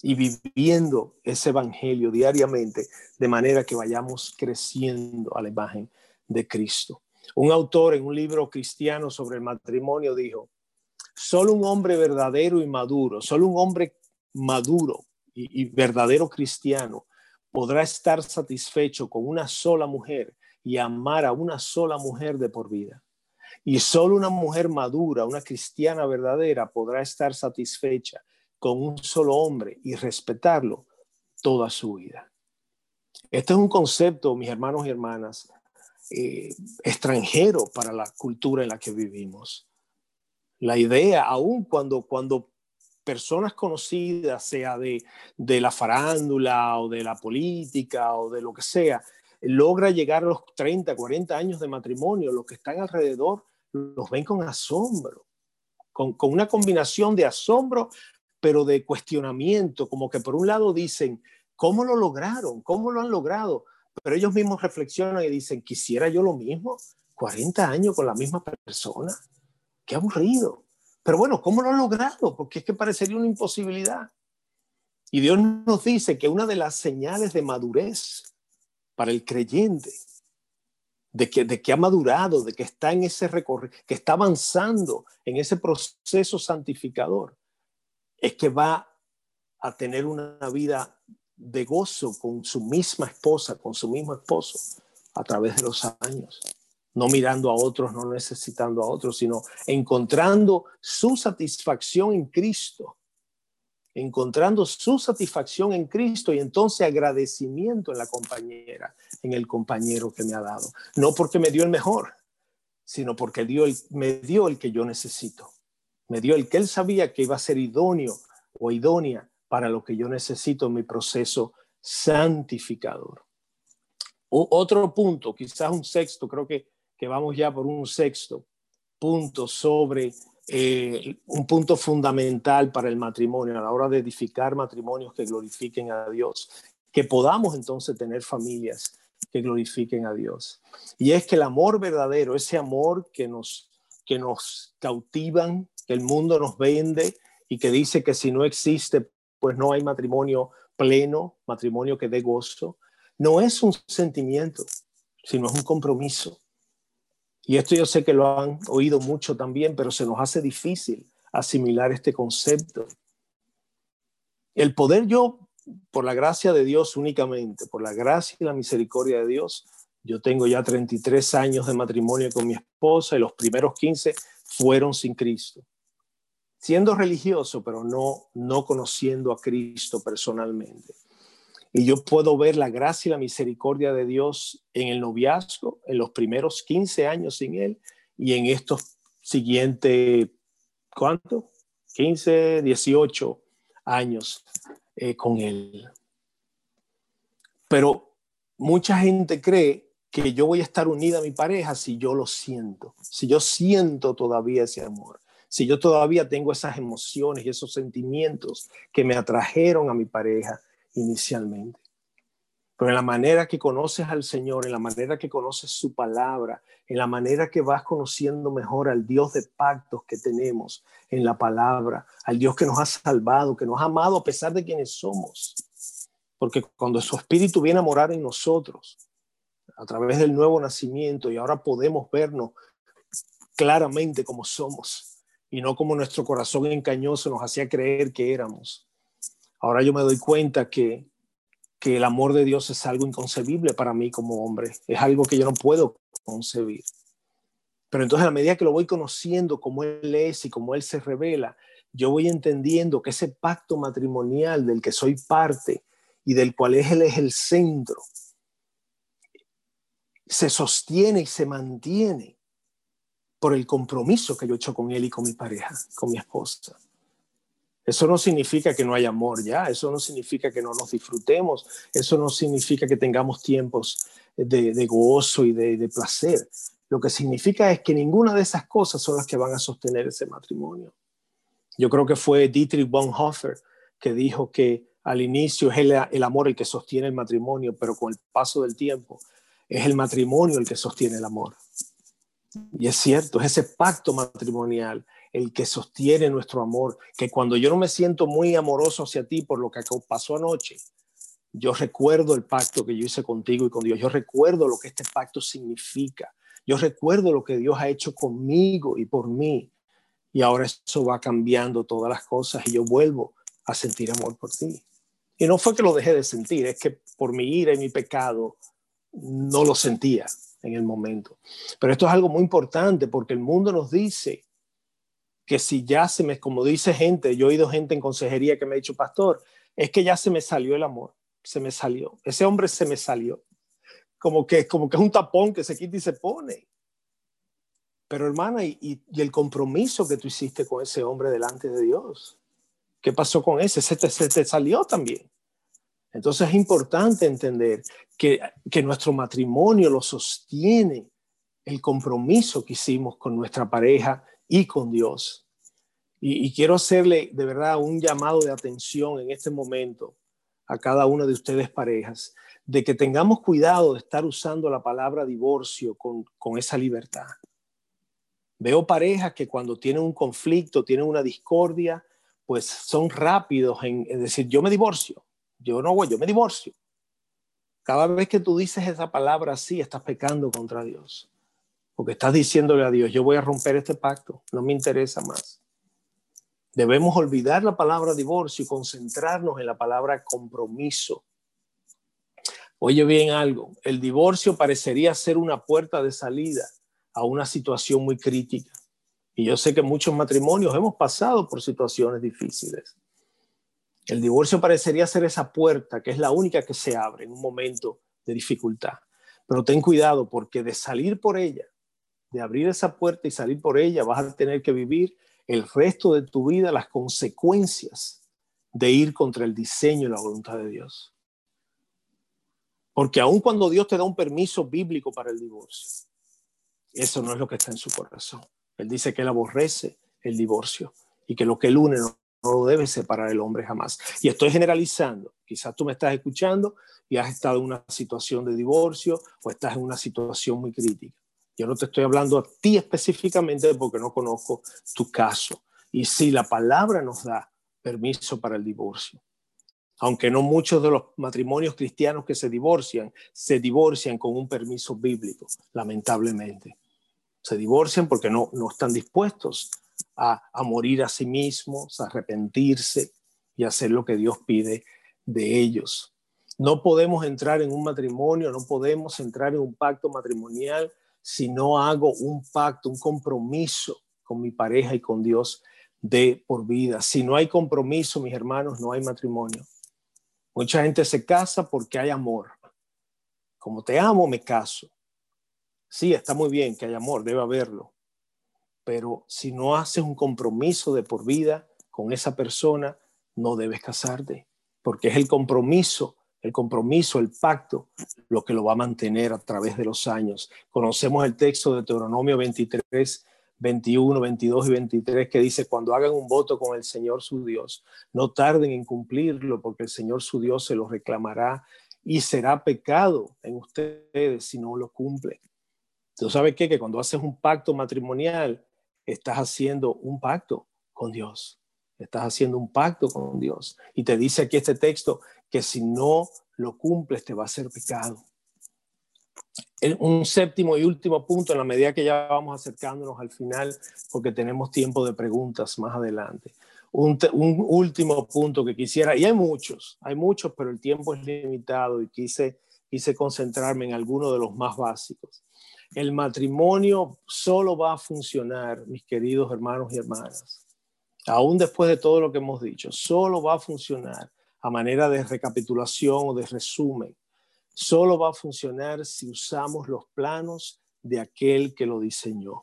y viviendo ese evangelio diariamente de manera que vayamos creciendo a la imagen de Cristo. Un autor en un libro cristiano sobre el matrimonio dijo, Solo un hombre verdadero y maduro, solo un hombre maduro y, verdadero cristiano podrá estar satisfecho con una sola mujer y amar a una sola mujer de por vida. Y solo una mujer madura, una cristiana verdadera, podrá estar satisfecha con un solo hombre y respetarlo toda su vida. Este es un concepto, mis hermanos y hermanas, eh, extranjero para la cultura en la que vivimos la idea, aún cuando, cuando personas conocidas, sea de, de la farándula o de la política o de lo que sea, logra llegar a los 30, 40 años de matrimonio, los que están alrededor los ven con asombro, con, con una combinación de asombro, pero de cuestionamiento, como que por un lado dicen, ¿cómo lo lograron? ¿Cómo lo han logrado? Pero ellos mismos reflexionan y dicen, quisiera yo lo mismo, 40 años con la misma persona, qué aburrido. Pero bueno, ¿cómo lo han logrado? Porque es que parecería una imposibilidad. Y Dios nos dice que una de las señales de madurez para el creyente, de que, de que ha madurado, de que está en ese recorrido, que está avanzando en ese proceso santificador, es que va a tener una vida de gozo con su misma esposa, con su mismo esposo, a través de los años no mirando a otros, no necesitando a otros, sino encontrando su satisfacción en Cristo, encontrando su satisfacción en Cristo y entonces agradecimiento en la compañera, en el compañero que me ha dado. No porque me dio el mejor, sino porque dio me dio el que yo necesito. Me dio el que él sabía que iba a ser idóneo o idónea para lo que yo necesito en mi proceso santificador. otro punto, quizás un sexto, creo que que vamos ya por un sexto punto sobre eh, un punto fundamental para el matrimonio a la hora de edificar matrimonios que glorifiquen a Dios, que podamos entonces tener familias que glorifiquen a Dios. Y es que el amor verdadero, ese amor que nos, que nos cautivan, que el mundo nos vende y que dice que si no existe, pues no hay matrimonio pleno, matrimonio que dé gozo, no es un sentimiento, sino es un compromiso. Y esto yo sé que lo han oído mucho también, pero se nos hace difícil asimilar este concepto. El poder yo, por la gracia de Dios únicamente, por la gracia y la misericordia de Dios, yo tengo ya 33 años de matrimonio con mi esposa y los primeros 15 fueron sin Cristo. Siendo religioso, pero no, no conociendo a Cristo personalmente. Y yo puedo ver la gracia y la misericordia de Dios en el noviazgo, en los primeros 15 años sin Él y en estos siguientes, ¿cuánto? 15, 18 años eh, con Él. Pero mucha gente cree que yo voy a estar unida a mi pareja si yo lo siento, si yo siento todavía ese amor, si yo todavía tengo esas emociones y esos sentimientos que me atrajeron a mi pareja inicialmente. Pero en la manera que conoces al Señor, en la manera que conoces su palabra, en la manera que vas conociendo mejor al Dios de pactos que tenemos en la palabra, al Dios que nos ha salvado, que nos ha amado a pesar de quienes somos. Porque cuando su espíritu viene a morar en nosotros, a través del nuevo nacimiento, y ahora podemos vernos claramente como somos, y no como nuestro corazón engañoso nos hacía creer que éramos. Ahora yo me doy cuenta que, que el amor de Dios es algo inconcebible para mí como hombre, es algo que yo no puedo concebir. Pero entonces a medida que lo voy conociendo como Él es y como Él se revela, yo voy entendiendo que ese pacto matrimonial del que soy parte y del cual Él es el centro, se sostiene y se mantiene por el compromiso que yo he hecho con Él y con mi pareja, con mi esposa. Eso no significa que no haya amor ya, eso no significa que no nos disfrutemos, eso no significa que tengamos tiempos de, gozo y de, placer. Lo que significa es que ninguna de esas cosas son las que van a sostener ese matrimonio. Yo creo que fue Dietrich Bonhoeffer que dijo que al inicio es el, el amor el que sostiene el matrimonio, pero con el paso del tiempo es el matrimonio el que sostiene el amor. Y es cierto, es ese pacto matrimonial el que sostiene nuestro amor, que cuando yo no me siento muy amoroso hacia ti por lo que pasó anoche, yo recuerdo el pacto que yo hice contigo y con Dios, yo recuerdo lo que este pacto significa, yo recuerdo lo que Dios ha hecho conmigo y por mí, y ahora eso va cambiando todas las cosas y yo vuelvo a sentir amor por ti. Y no fue que lo dejé de sentir, es que por mi ira y mi pecado no lo sentía en el momento. Pero esto es algo muy importante porque el mundo nos dice que si ya se me, como dice gente, yo he oído gente en consejería que me ha dicho, pastor, es que ya se me salió el amor, se me salió, ese hombre se me salió, como que, como que es un tapón que se quita y se pone. Pero hermana, y, y el compromiso que tú hiciste con ese hombre delante de Dios, ¿Qué pasó con ese? Se te, se te salió también. Entonces es importante entender que, que nuestro matrimonio lo sostiene el compromiso que hicimos con nuestra pareja y con Dios. Y, quiero hacerle de verdad un llamado de atención en este momento a cada una de ustedes parejas, de que tengamos cuidado de estar usando la palabra divorcio con, con esa libertad. Veo parejas que cuando tienen un conflicto, tienen una discordia, pues son rápidos en, decir, yo me divorcio, yo no voy, yo me divorcio. Cada vez que tú dices esa palabra así, estás pecando contra Dios. Porque estás diciéndole a Dios, yo voy a romper este pacto, no me interesa más. Debemos olvidar la palabra divorcio y concentrarnos en la palabra compromiso. Oye bien algo, el divorcio parecería ser una puerta de salida a una situación muy crítica. Y yo sé que muchos matrimonios hemos pasado por situaciones difíciles. El divorcio parecería ser esa puerta que es la única que se abre en un momento de dificultad. Pero ten cuidado porque de salir por ella, de abrir esa puerta y salir por ella, vas a tener que vivir el resto de tu vida las consecuencias de ir contra el diseño y la voluntad de Dios. Porque aun cuando Dios te da un permiso bíblico para el divorcio, eso no es lo que está en su corazón. Él dice que él aborrece el divorcio y que lo que él une no, lo debe separar el hombre jamás. Y estoy generalizando. Quizás tú me estás escuchando y has estado en una situación de divorcio o estás en una situación muy crítica. Yo no te estoy hablando a ti específicamente porque no conozco tu caso. Y si la palabra nos da permiso para el divorcio, aunque no muchos de los matrimonios cristianos que se divorcian, se divorcian con un permiso bíblico, lamentablemente se divorcian porque no, no están dispuestos a, a morir a sí mismos, a arrepentirse y hacer lo que Dios pide de ellos. No podemos entrar en un matrimonio, no podemos entrar en un pacto matrimonial si no hago un pacto, un compromiso con mi pareja y con Dios de por vida. Si no hay compromiso, mis hermanos, no hay matrimonio. Mucha gente se casa porque hay amor. Como te amo, me caso. Sí, está muy bien que haya amor, debe haberlo, pero si no haces un compromiso de por vida con esa persona, no debes casarte, porque es el compromiso, el compromiso, el pacto, lo que lo va a mantener a través de los años. Conocemos el texto de Deuteronomio 23, 21, 22 y 23 que dice, cuando hagan un voto con el Señor su Dios, no tarden en cumplirlo, porque el Señor su Dios se lo reclamará y será pecado en ustedes si no lo cumplen. ¿Tú sabes qué? Que cuando haces un pacto matrimonial, estás haciendo un pacto con Dios. Estás haciendo un pacto con Dios. Y te dice aquí este texto que si no lo cumples te va a ser pecado. Un séptimo y último punto en la medida que ya vamos acercándonos al final, porque tenemos tiempo de preguntas más adelante. Un, último punto que quisiera, y hay muchos, hay muchos, pero el tiempo es limitado y quise, quise concentrarme en algunos de los más básicos. El matrimonio solo va a funcionar, mis queridos hermanos y hermanas, aún después de todo lo que hemos dicho, solo va a funcionar a manera de recapitulación o de resumen. Solo va a funcionar si usamos los planos de aquel que lo diseñó.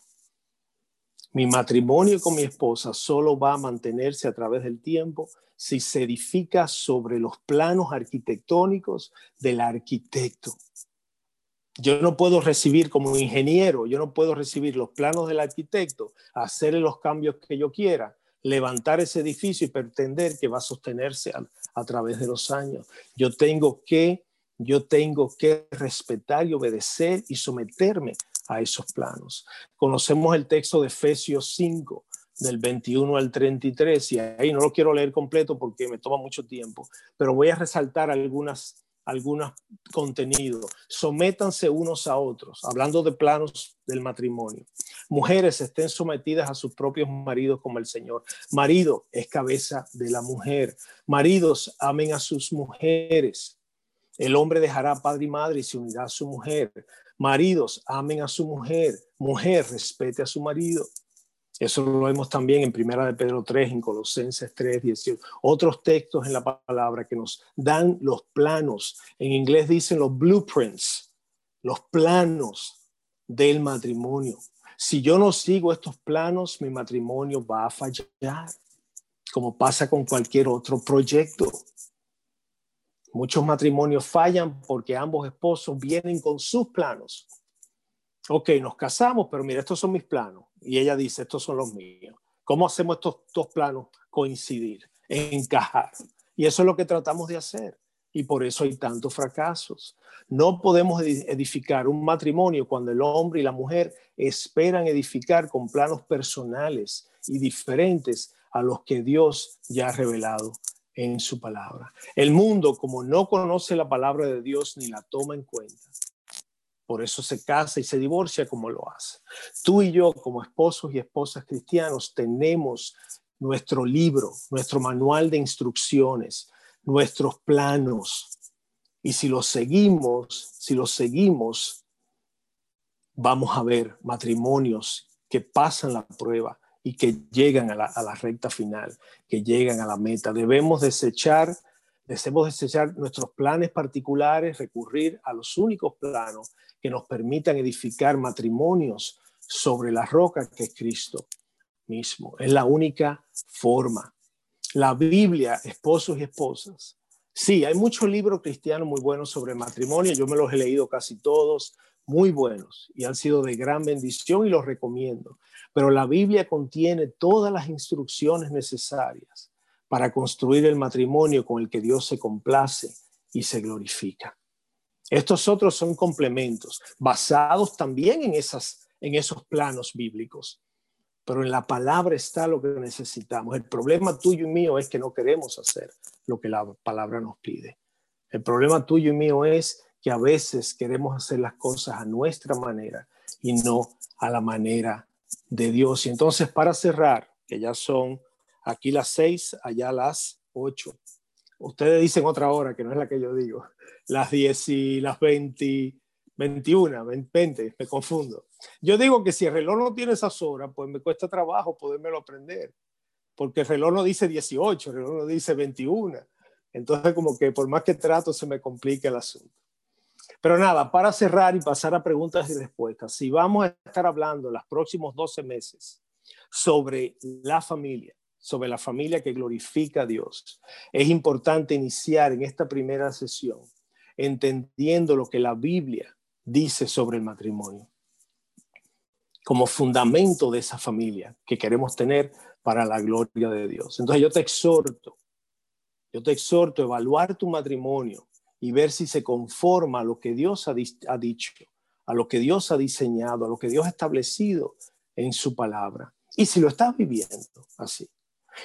Mi matrimonio con mi esposa solo va a mantenerse a través del tiempo si se edifica sobre los planos arquitectónicos del arquitecto. Yo no puedo recibir como ingeniero, yo no puedo recibir los planos del arquitecto, hacer los cambios que yo quiera, levantar ese edificio y pretender que va a sostenerse a, través de los años. Yo tengo que, yo tengo que respetar y obedecer y someterme a esos planos. Conocemos el texto de Efesios 5, del 21 al 33, y ahí no lo quiero leer completo porque me toma mucho tiempo, pero voy a resaltar algunas algunos contenidos. Sométanse unos a otros, hablando de planos del matrimonio. Mujeres estén sometidas a sus propios maridos como el Señor. Marido es cabeza de la mujer. Maridos amen a sus mujeres. El hombre dejará padre y madre y se unirá a su mujer. Maridos amen a su mujer. Mujer respete a su marido. Eso lo vemos también en Primera de Pedro 3, en Colosenses 3, 18. Otros textos en la palabra que nos dan los planos. En inglés dicen los blueprints, los planos del matrimonio. Si yo no sigo estos planos, mi matrimonio va a fallar. como pasa con cualquier otro proyecto. Muchos matrimonios fallan porque ambos esposos vienen con sus planos. Ok, nos casamos, pero mira, estos son mis planos. Y ella dice, estos son los míos. ¿Cómo hacemos estos dos planos coincidir, encajar? Y eso es lo que tratamos de hacer. Y por eso hay tantos fracasos. No podemos edificar un matrimonio cuando el hombre y la mujer esperan edificar con planos personales y diferentes a los que Dios ya ha revelado en su palabra. El mundo, como no conoce la palabra de Dios ni la toma en cuenta, por eso se casa y se divorcia como lo hace. Tú y yo, como esposos y esposas cristianos, tenemos nuestro libro, nuestro manual de instrucciones, nuestros planos. Y si los seguimos, si los seguimos, vamos a ver matrimonios que pasan la prueba y que llegan a la, recta final, que llegan a la meta. Debemos desechar, debemos desechar nuestros planes particulares, recurrir a los únicos planos que nos permitan edificar matrimonios sobre la roca que es Cristo mismo. Es la única forma. La Biblia, esposos y esposas. Sí, hay muchos libros cristianos muy buenos sobre matrimonio. Yo me los he leído casi todos, muy buenos y han sido de gran bendición y los recomiendo. Pero la Biblia contiene todas las instrucciones necesarias para construir el matrimonio con el que Dios se complace y se glorifica. Estos otros son complementos basados también en, esas, en esos planos bíblicos. Pero en la palabra está lo que necesitamos. El problema tuyo y mío es que no queremos hacer lo que la palabra nos pide. El problema tuyo y mío es que a veces queremos hacer las cosas a nuestra manera y no a la manera de Dios. Y entonces para cerrar, que ya son aquí las seis, allá las ocho. Ustedes dicen otra hora, que no es la que yo digo, las diez y las veinte, veintiuna, veinte, me confundo. Yo digo que si el reloj no tiene esas horas, pues me cuesta trabajo podérmelo aprender, porque el reloj no dice 18, el reloj no dice 21. Entonces como que por más que trato se me complica el asunto. Pero nada, para cerrar y pasar a preguntas y respuestas, si vamos a estar hablando los próximos 12 meses sobre la familia, sobre la familia que glorifica a Dios, es importante iniciar en esta primera sesión entendiendo lo que la Biblia dice sobre el matrimonio como fundamento de esa familia que queremos tener para la gloria de Dios. Entonces yo te exhorto, yo te exhorto a evaluar tu matrimonio y ver si se conforma a lo que Dios ha, ha dicho, a lo que Dios ha diseñado, a lo que Dios ha establecido en su palabra. Y si lo estás viviendo así.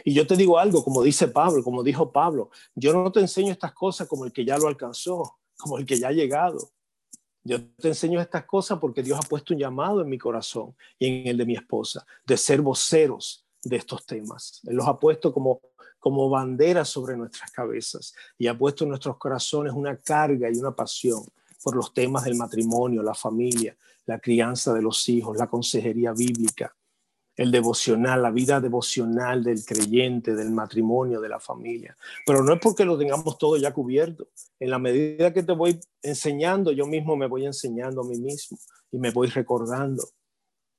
Y yo te digo algo, como dice Pablo, como dijo Pablo, yo no te enseño estas cosas como el que ya lo alcanzó, como el que ya ha llegado. Yo te enseño estas cosas porque Dios ha puesto un llamado en mi corazón y en el de mi esposa, de ser voceros de estos temas. Él los ha puesto como como bandera sobre nuestras cabezas y ha puesto en nuestros corazones una carga y una pasión por los temas del matrimonio, la familia, la crianza de los hijos, la consejería bíblica, el devocional, la vida devocional del creyente, del matrimonio, de la familia. Pero no es porque lo tengamos todo ya cubierto. En la medida que te voy enseñando, yo mismo me voy enseñando a mí mismo y me voy recordando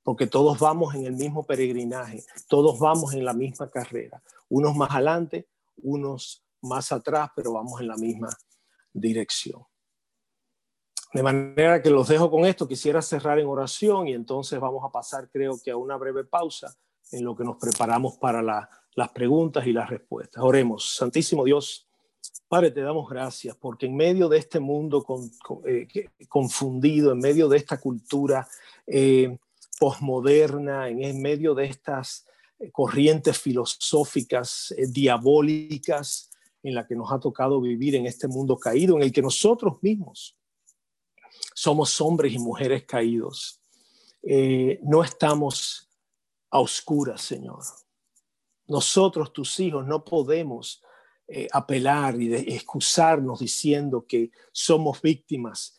porque todos vamos en el mismo peregrinaje, todos vamos en la misma carrera, unos más adelante, unos más atrás, pero vamos en la misma dirección. De manera que los dejo con esto, quisiera cerrar en oración y entonces vamos a pasar creo que a una breve pausa en lo que nos preparamos para las preguntas y las respuestas. Oremos, Santísimo Dios, Padre, te damos gracias porque en medio de este mundo eh, confundido, en medio de esta cultura eh, posmoderna, en medio de estas eh, corrientes filosóficas eh, diabólicas en la que nos ha tocado vivir en este mundo caído, en el que nosotros mismos somos hombres y mujeres caídos. Eh, no estamos a oscuras, Señor. Nosotros, tus hijos, no podemos apelar y excusarnos diciendo que somos víctimas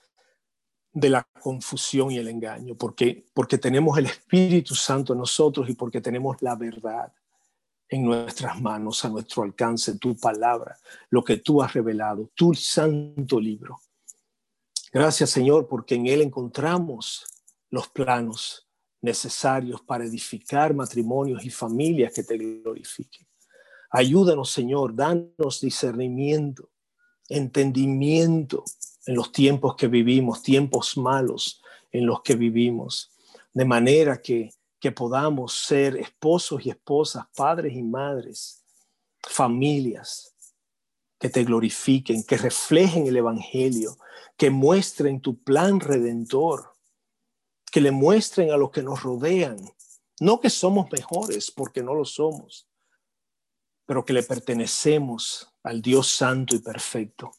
de la confusión y el engaño, porque, porque tenemos el Espíritu Santo en nosotros y porque tenemos la verdad en nuestras manos, a nuestro alcance, tu palabra, lo que tú has revelado, tu santo libro. Gracias Señor, porque en él encontramos los planos necesarios para edificar matrimonios y familias que te glorifiquen. Ayúdanos, Señor, danos discernimiento, entendimiento en los tiempos que vivimos, tiempos malos en los que vivimos, de manera que, que podamos ser esposos y esposas, padres y madres, familias que te glorifiquen, que reflejen el Evangelio, que muestren tu plan redentor, que le muestren a los que nos rodean, no que somos mejores, porque no lo somos, pero que le pertenecemos al Dios santo y perfecto,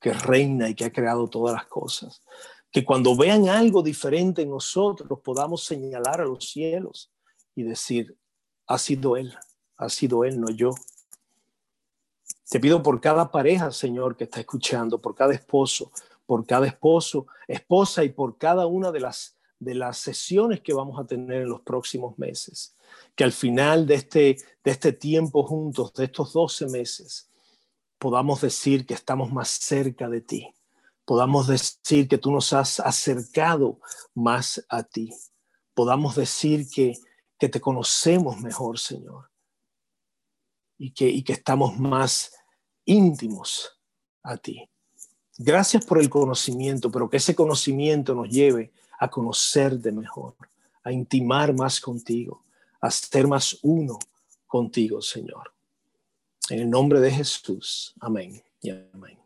que reina y que ha creado todas las cosas. Que cuando vean algo diferente en nosotros podamos señalar a los cielos y decir, ha sido Él, ha sido Él, no yo. Te pido por cada pareja, Señor, que está escuchando, por cada esposo, por cada esposo, esposa y por cada una de las de las sesiones que vamos a tener en los próximos meses. Que al final de este, de este tiempo juntos, de estos 12 meses, podamos decir que estamos más cerca de ti. Podamos decir que tú nos has acercado más a ti. Podamos decir que, que te conocemos mejor, Señor. Y que, y que estamos más íntimos a ti. Gracias por el conocimiento, pero que ese conocimiento nos lleve a conocerte mejor, a intimar más contigo, a ser más uno contigo, Señor. En el nombre de Jesús. Amén y amén.